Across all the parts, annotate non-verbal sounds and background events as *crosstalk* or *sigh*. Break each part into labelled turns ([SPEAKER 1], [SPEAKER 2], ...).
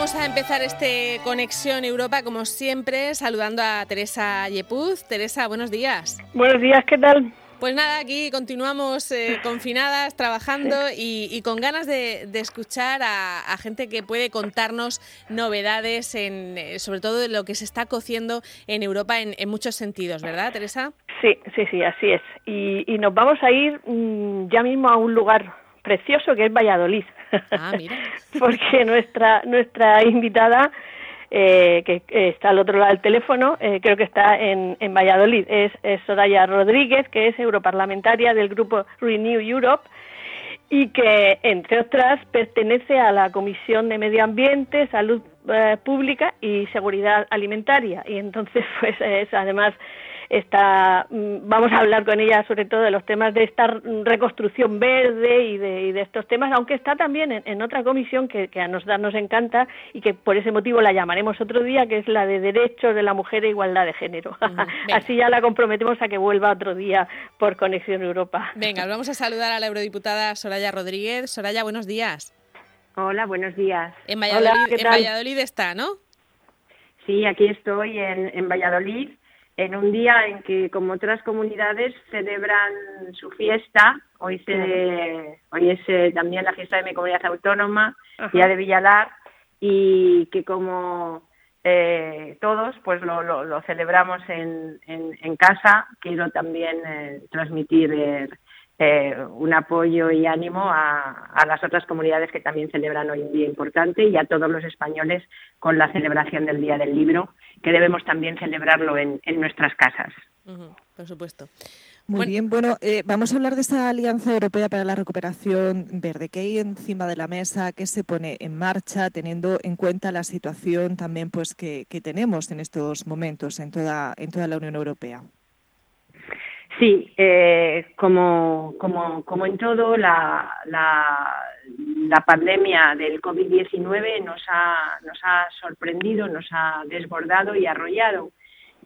[SPEAKER 1] Vamos a empezar este Conexión Europa, como siempre, saludando a Teresa Yepuz. Teresa, buenos días.
[SPEAKER 2] Buenos días, ¿qué tal?
[SPEAKER 1] Pues nada, aquí continuamos eh, *laughs* confinadas, trabajando y, con ganas de, escuchar a, gente que puede contarnos novedades, en, eh, sobre todo de lo que se está cociendo en Europa en, muchos sentidos, ¿verdad, Teresa?
[SPEAKER 2] Sí, sí, sí, así es. Y, nos vamos a ir mm, ya mismo a un lugar precioso que es Valladolid.
[SPEAKER 1] Ah. *laughs*
[SPEAKER 2] Porque nuestra, nuestra invitada eh, que está al otro lado del teléfono, eh, creo que está en, Valladolid. Es, Soraya Rodríguez, que es europarlamentaria del grupo Renew Europe y que, entre otras, pertenece a la Comisión de Medio Ambiente, Salud eh, Pública y Seguridad Alimentaria. Y entonces, *laughs* pues es además está, mm, vamos a hablar con ella sobre todo de los temas de esta reconstrucción verde y de, estos temas, aunque está también en, otra comisión que, a nosotros nos encanta y que por ese motivo la llamaremos otro día, que es la de Derechos de la Mujer e Igualdad de Género. *laughs* Así ya la comprometemos a que vuelva otro día por Conexión Europa.
[SPEAKER 1] Venga, vamos a saludar a la eurodiputada Soraya Rodríguez. Soraya, buenos días.
[SPEAKER 3] Hola, buenos días.
[SPEAKER 1] En Valladolid, en Valladolid está, ¿no?
[SPEAKER 3] Sí, aquí estoy en, en Valladolid en un día en que, como otras comunidades, celebran su fiesta. Hoy, se, hoy es eh, también la fiesta de mi comunidad autónoma, Día de Villalar, y que como eh, todos, pues lo, lo, celebramos en, en, casa. Quiero también eh, transmitir un apoyo y ánimo a, a, las otras comunidades que también celebran hoy un día importante y a todos los españoles con la celebración del Día del Libro que debemos también celebrarlo en, nuestras casas.
[SPEAKER 1] por supuesto.
[SPEAKER 4] Muy bien, bueno, eh, vamos a hablar de esta Alianza Europea para la Recuperación Verde. ¿Qué hay encima de la mesa? ¿Qué se pone en marcha teniendo en cuenta la situación también pues que, que tenemos en estos momentos en toda, en toda la Unión Europea?
[SPEAKER 3] Sí, eh, como, como, como en todo, la, la, pandemia del COVID-19 nos ha, nos ha sorprendido, nos ha desbordado y arrollado,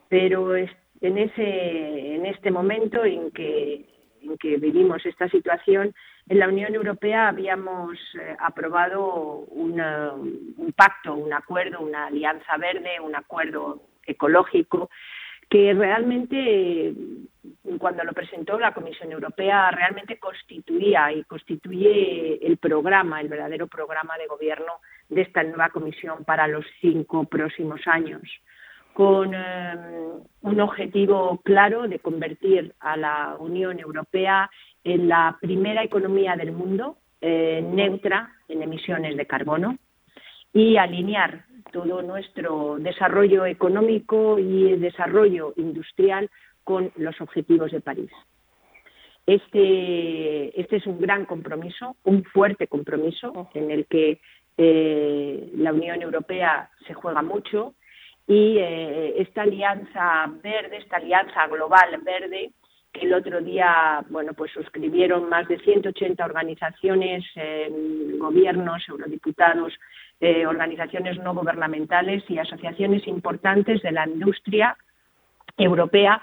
[SPEAKER 3] pero en, ese, en este momento en que, en que vivimos esta situación, en la Unión Europea habíamos eh, aprobado un pacto, un acuerdo, una alianza verde, un acuerdo ecológico que realmente cuando lo presentó la Comisión Europea realmente constituía y constituye el programa, el verdadero programa de gobierno de esta nueva Comisión para los cinco próximos años, con eh, un objetivo claro de convertir a la Unión Europea en la primera economía del mundo eh, neutra en emisiones de carbono y alinear todo nuestro desarrollo económico y el desarrollo industrial con los objetivos de París. Este, este es un gran compromiso, un fuerte compromiso en el que eh, la Unión Europea se juega mucho y eh, esta alianza verde, esta alianza global verde, que el otro día, bueno, pues suscribieron más de 180 organizaciones, gobiernos, eurodiputados, eh, organizaciones no gubernamentales y asociaciones importantes de la industria europea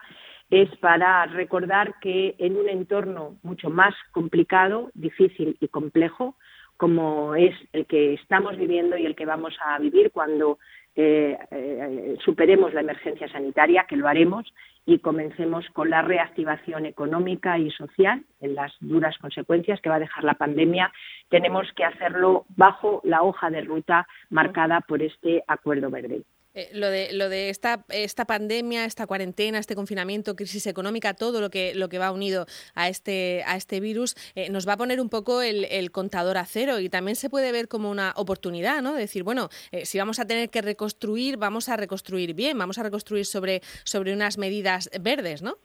[SPEAKER 3] es para recordar que en un entorno mucho más complicado, difícil y complejo, como es el que estamos viviendo y el que vamos a vivir cuando eh, eh, superemos la emergencia sanitaria, que lo haremos, y comencemos con la reactivación económica y social en las duras consecuencias que va a dejar la pandemia, tenemos que hacerlo bajo la hoja de ruta marcada por este acuerdo verde.
[SPEAKER 1] Eh, lo de, lo de esta, esta pandemia, esta cuarentena, este confinamiento, crisis económica, todo lo que, lo que va unido a este, a este virus, eh, nos va a poner un poco el, contador a cero y también se puede ver como una oportunidad, ¿no? decir, bueno, eh, si vamos a tener que reconstruir, vamos a reconstruir bien, vamos a reconstruir sobre, sobre unas medidas verdes, ¿no?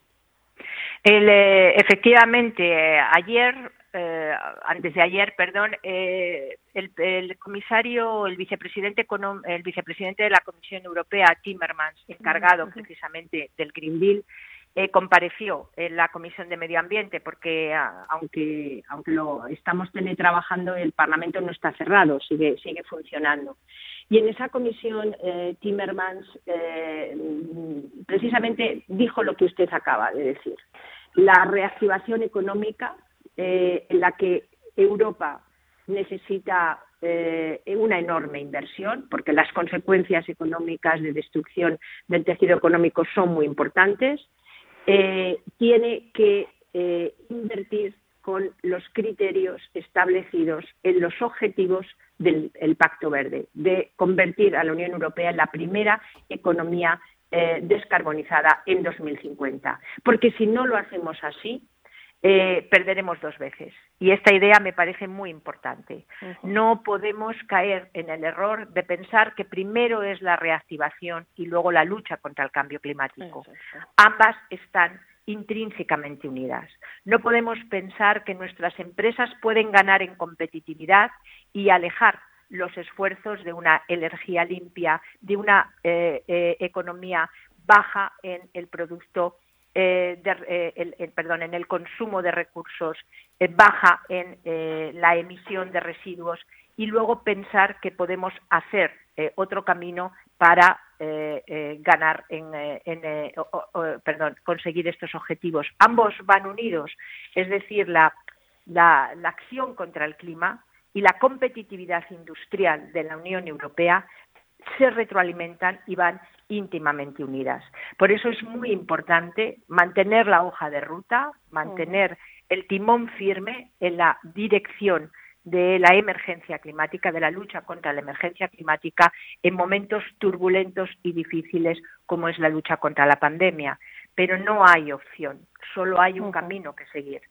[SPEAKER 3] efectivamente, ayer eh, antes de ayer, perdón, eh, el, comisario, el vicepresidente, el vicepresidente de la Comisión Europea, Timmermans, encargado precisamente del Green Deal, eh, compareció en la Comisión de Medio Ambiente porque aunque aunque lo estamos teletrabajando el Parlamento no está cerrado sigue sigue funcionando. Y en esa comisión Timmermans precisamente dijo lo que usted acaba de decir. La reactivación económica eh, en la que Europa necesita eh, una enorme inversión, porque las consecuencias económicas de destrucción del tejido económico son muy importantes. Eh, tiene que invertir con los criterios establecidos en los objetivos del Pacto Verde, de convertir a la Unión Europea en la primera economía descarbonizada en 2050. Porque si no lo hacemos así, eh, perderemos dos veces. Y esta idea me parece muy importante. No podemos caer en el error de pensar que primero es la reactivación y luego la lucha contra el cambio climático. Ambas están intrínsecamente unidas. No podemos pensar que nuestras empresas pueden ganar en competitividad y alejar los esfuerzos de una energía limpia, de una eh, eh, economía baja en el producto eh, eh, el, perdón, en el consumo de recursos, eh, baja en la emisión de residuos y luego pensar que podemos hacer otro camino para ganar en, perdón, conseguir estos objetivos. Ambos van unidos, es decir, la, la acción contra el clima y la competitividad industrial de la Unión Europea se retroalimentan y van íntimamente unidas. Por eso es muy importante mantener la hoja de ruta, mantener el timón firme en la dirección de la emergencia climática, de la lucha contra la emergencia climática en momentos turbulentos y difíciles como es la lucha contra la pandemia. Pero no hay opción, solo hay un camino que seguir.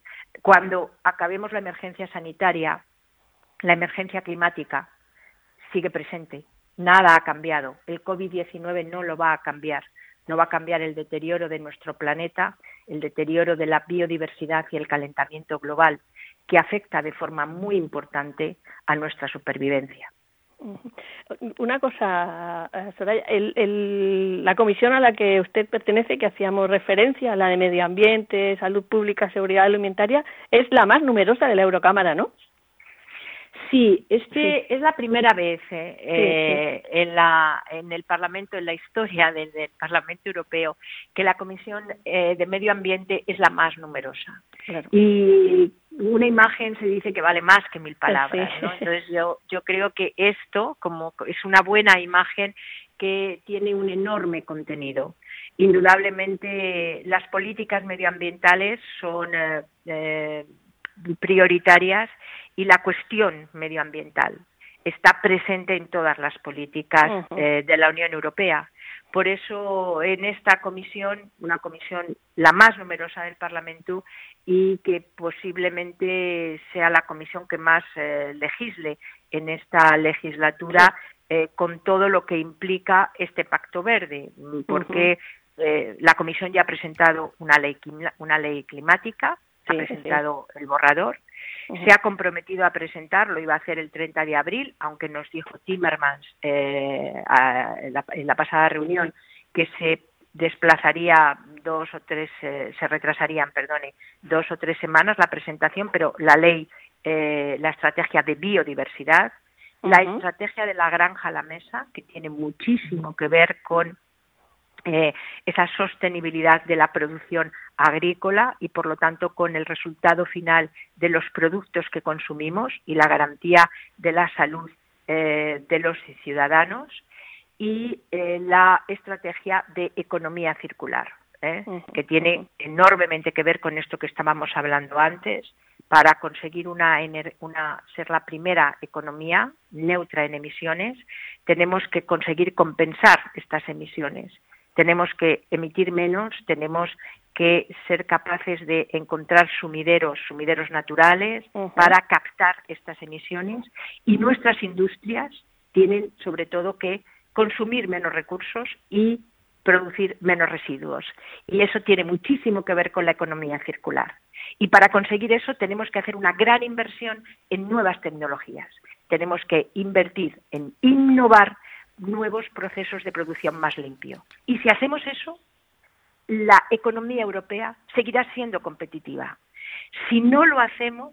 [SPEAKER 3] Cuando acabemos la emergencia sanitaria, la emergencia climática sigue presente Nada ha cambiado. El COVID-19 no lo va a cambiar. No va a cambiar el deterioro de nuestro planeta, el deterioro de la biodiversidad y el calentamiento global, que afecta de forma muy importante a nuestra supervivencia.
[SPEAKER 2] Una cosa, Soraya, la comisión a la que usted pertenece, que hacíamos referencia, la de Medio Ambiente, Salud Pública, Seguridad Alimentaria, es la más numerosa de la Eurocámara, ¿no?
[SPEAKER 3] Sí, este es la primera vez eh, eh, en, la, en el Parlamento, en la historia del, Parlamento Europeo, que la Comisión eh, de Medio Ambiente es la más numerosa. Y una imagen se dice que vale más que mil palabras, ¿no? *laughs* Entonces yo, yo creo que esto como es una buena imagen que tiene un enorme contenido. Indudablemente las políticas medioambientales son prioritarias y la cuestión medioambiental está presente en todas las políticas eh, de la Unión Europea. Por eso, en esta comisión, una comisión la más numerosa del Parlamento y que posiblemente sea la comisión que más eh, legisle en esta legislatura eh, con todo lo que implica este pacto verde, porque la comisión ya ha presentado una ley, una ley climática, ha presentado el borrador, se ha comprometido a presentarlo, iba a hacer el 30 de abril, aunque nos dijo Timmermans eh, en, la, pasada reunión que se desplazaría dos o tres, eh, se retrasarían, perdone, dos o tres semanas la presentación, pero la ley, eh, la estrategia de biodiversidad, la estrategia de la granja a la mesa, que tiene muchísimo que ver con eh, esa sostenibilidad de la producción agrícola y, por lo tanto, con el resultado final de los productos que consumimos y la garantía de la salud eh, de los ciudadanos y eh, la estrategia de economía circular, que tiene enormemente que ver con esto que estábamos hablando antes, para conseguir una, una, ser la primera economía neutra en emisiones, tenemos que conseguir compensar estas emisiones tenemos que emitir menos, tenemos que ser capaces de encontrar sumideros, sumideros naturales para captar estas emisiones y nuestras industrias tienen sobre todo que consumir menos recursos y producir menos residuos. Y eso tiene muchísimo que ver con la economía circular. Y para conseguir eso tenemos que hacer una gran inversión en nuevas tecnologías. Tenemos que invertir en innovar nuevos procesos de producción más limpio. Y si hacemos eso, la economía europea seguirá siendo competitiva. Si no lo hacemos,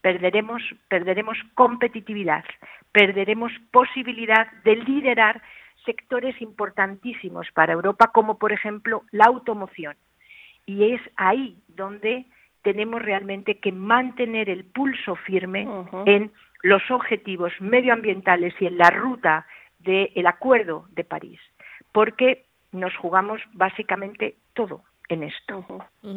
[SPEAKER 3] perderemos, perderemos competitividad, perderemos posibilidad de liderar sectores importantísimos para Europa, como por ejemplo la automoción. Y es ahí donde tenemos realmente que mantener el pulso firme en los objetivos medioambientales y en la ruta del Acuerdo de París, porque nos jugamos básicamente todo en esto.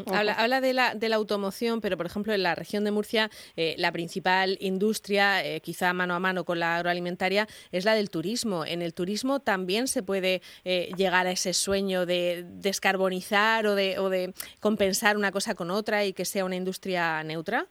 [SPEAKER 1] Habla, de, la, de la automoción, pero por ejemplo en la región de Murcia eh, la principal industria, eh, quizá mano a mano con la agroalimentaria, es la del turismo. En el turismo también se puede eh, llegar a ese sueño de descarbonizar o de, o de compensar una cosa con otra y que sea una industria neutra.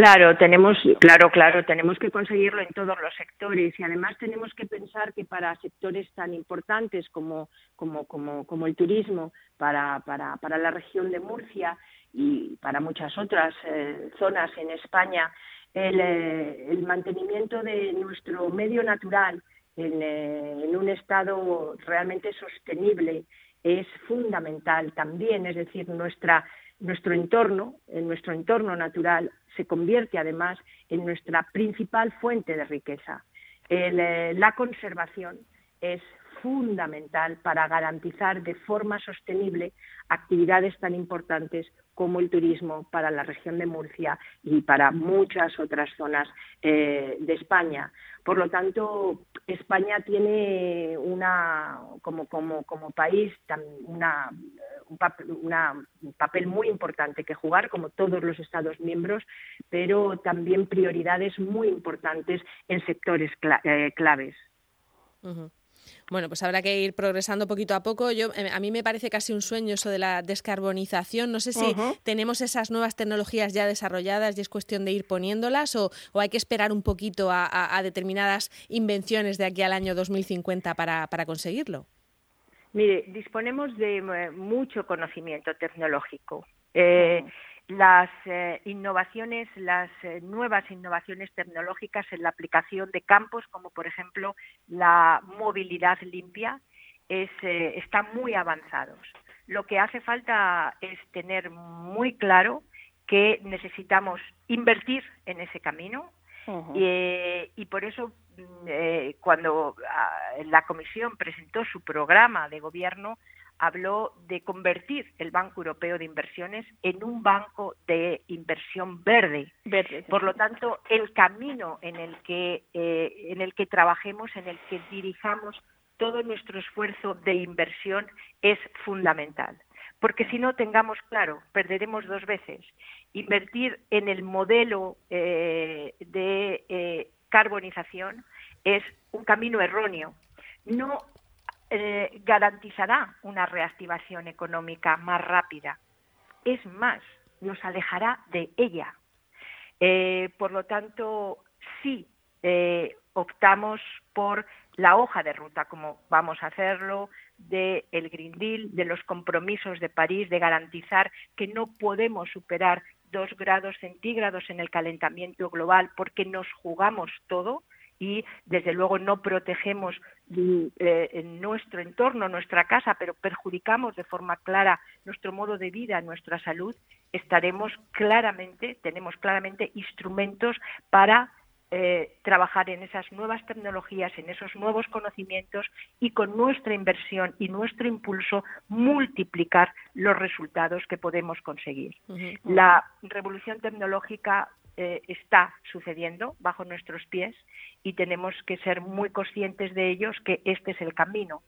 [SPEAKER 3] Claro, tenemos, claro, claro, tenemos que conseguirlo en todos los sectores y además tenemos que pensar que para sectores tan importantes como, como, como, como el turismo, para, para, para la región de Murcia y para muchas otras eh, zonas en España, el, eh, el, mantenimiento de nuestro medio natural en, eh, en un estado realmente sostenible es fundamental también, es decir, nuestro entorno, en nuestro entorno natural, se convierte además en nuestra principal fuente de riqueza. Eh, la conservación es fundamental para garantizar de forma sostenible actividades tan importantes como el turismo para la región de Murcia y para muchas otras zonas eh, de España. Por lo tanto, España tiene una, como, como, como país una, un, papel, muy importante que jugar, como todos los Estados miembros, pero también prioridades muy importantes en sectores eh, claves.
[SPEAKER 1] Bueno, pues habrá que ir progresando poquito a poco. Yo, eh, a mí me parece casi un sueño eso de la descarbonización. No sé si tenemos esas nuevas tecnologías ya desarrolladas y es cuestión de ir poniéndolas o, hay que esperar un poquito a, determinadas invenciones de aquí al año 2050 para, para conseguirlo.
[SPEAKER 3] Mire, disponemos de eh, mucho conocimiento tecnológico. Eh, las eh, innovaciones, las eh, nuevas innovaciones tecnológicas en la aplicación de campos, como por ejemplo la movilidad limpia, es, eh, están muy avanzados. Lo que hace falta es tener muy claro que necesitamos invertir en ese camino y, por eso mm, cuando ah, la Comisión presentó su programa de gobierno habló de convertir el Banco Europeo de Inversiones en un banco de inversión verde. Por lo tanto, el camino en el que eh, en el que trabajemos, en el que dirijamos todo nuestro esfuerzo de inversión es fundamental. Porque si no tengamos claro, perderemos dos veces. Invertir en el modelo eh, de eh, carbonización es un camino erróneo. No eh, garantizará una reactivación económica más rápida. Es más, nos alejará de ella. Eh, por lo tanto, sí eh, optamos por la hoja de ruta, como vamos a hacerlo, del Green Deal, de los compromisos de París, de garantizar que no podemos superar dos grados centígrados en el calentamiento global porque nos jugamos todo, y desde luego no protegemos eh, nuestro entorno, nuestra casa, pero perjudicamos de forma clara nuestro modo de vida, nuestra salud, estaremos claramente, tenemos claramente instrumentos para eh, trabajar en esas nuevas tecnologías, en esos nuevos conocimientos y con nuestra inversión y nuestro impulso multiplicar los resultados que podemos conseguir. La revolución tecnológica eh, está sucediendo bajo nuestros pies y tenemos que ser muy conscientes de ellos que este es el camino.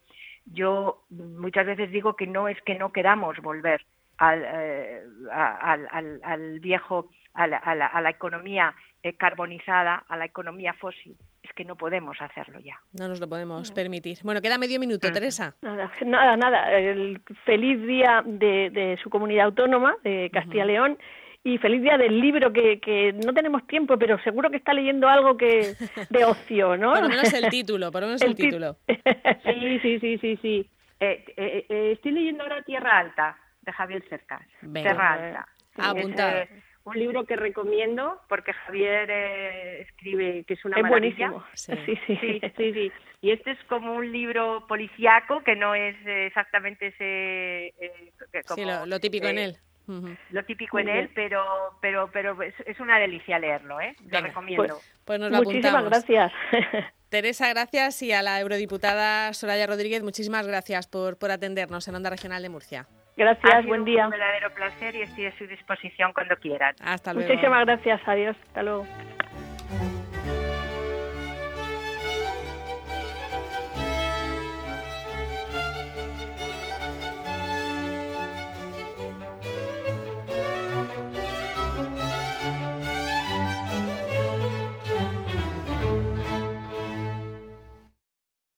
[SPEAKER 3] Yo muchas veces digo que no es que no queramos volver al, eh, al, viejo, a la, economía eh, carbonizada, a la economía fósil. Es que no podemos hacerlo ya.
[SPEAKER 1] No nos lo podemos permitir. Bueno, queda medio minuto, Teresa.
[SPEAKER 2] Nada, nada, El feliz día de, su comunidad autónoma, de Castilla León y feliz día del libro que, que no tenemos tiempo, pero seguro que está leyendo algo que de ocio, ¿no?
[SPEAKER 1] por lo menos el título, por lo menos *laughs* el, título.
[SPEAKER 3] sí, sí, sí, sí, sí. Eh, eh, eh, estoy leyendo ahora Tierra Alta, de Javier Cercas. Tierra Alta.
[SPEAKER 1] Apunta.
[SPEAKER 3] un libro que recomiendo porque Javier escribe que es una
[SPEAKER 2] es buenísimo
[SPEAKER 3] sí. Sí, sí. sí. y este es como un libro policiaco que no es exactamente ese
[SPEAKER 1] sí, lo, típico en él
[SPEAKER 3] lo típico en él, pero pero pero es, una delicia leerlo, ¿eh? Lo recomiendo.
[SPEAKER 1] Pues, pues
[SPEAKER 2] muchísimas gracias. *laughs*
[SPEAKER 1] Teresa, gracias y a la eurodiputada Soraya Rodríguez, muchísimas gracias por, por atendernos en Onda Regional de Murcia.
[SPEAKER 2] Gracias, buen día.
[SPEAKER 3] Un verdadero placer y estoy a su disposición cuando quieran.
[SPEAKER 1] Hasta luego.
[SPEAKER 2] Muchísimas gracias, adiós, hasta luego.
[SPEAKER 5] Thank you.